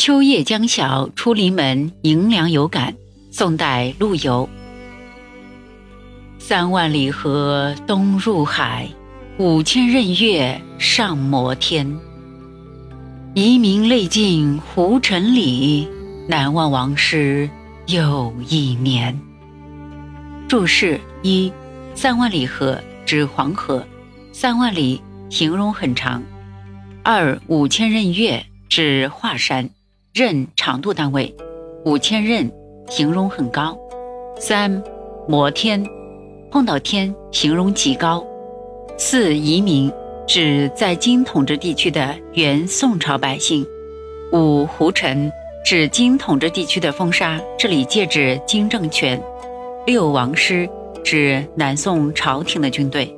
秋夜将晓出篱门，迎凉有感。宋代陆游。三万里河东入海，五千仞岳上摩天。遗民泪尽胡尘里，难忘王师又一年。注释一：三万里河指黄河，三万里形容很长。二五千仞岳指华山，仞长度单位，五千仞形容很高。三摩天碰到天，形容极高。四移民指在金统治地区的原宋朝百姓。五胡尘指金统治地区的风沙，这里借指金政权。六王师指南宋朝廷的军队。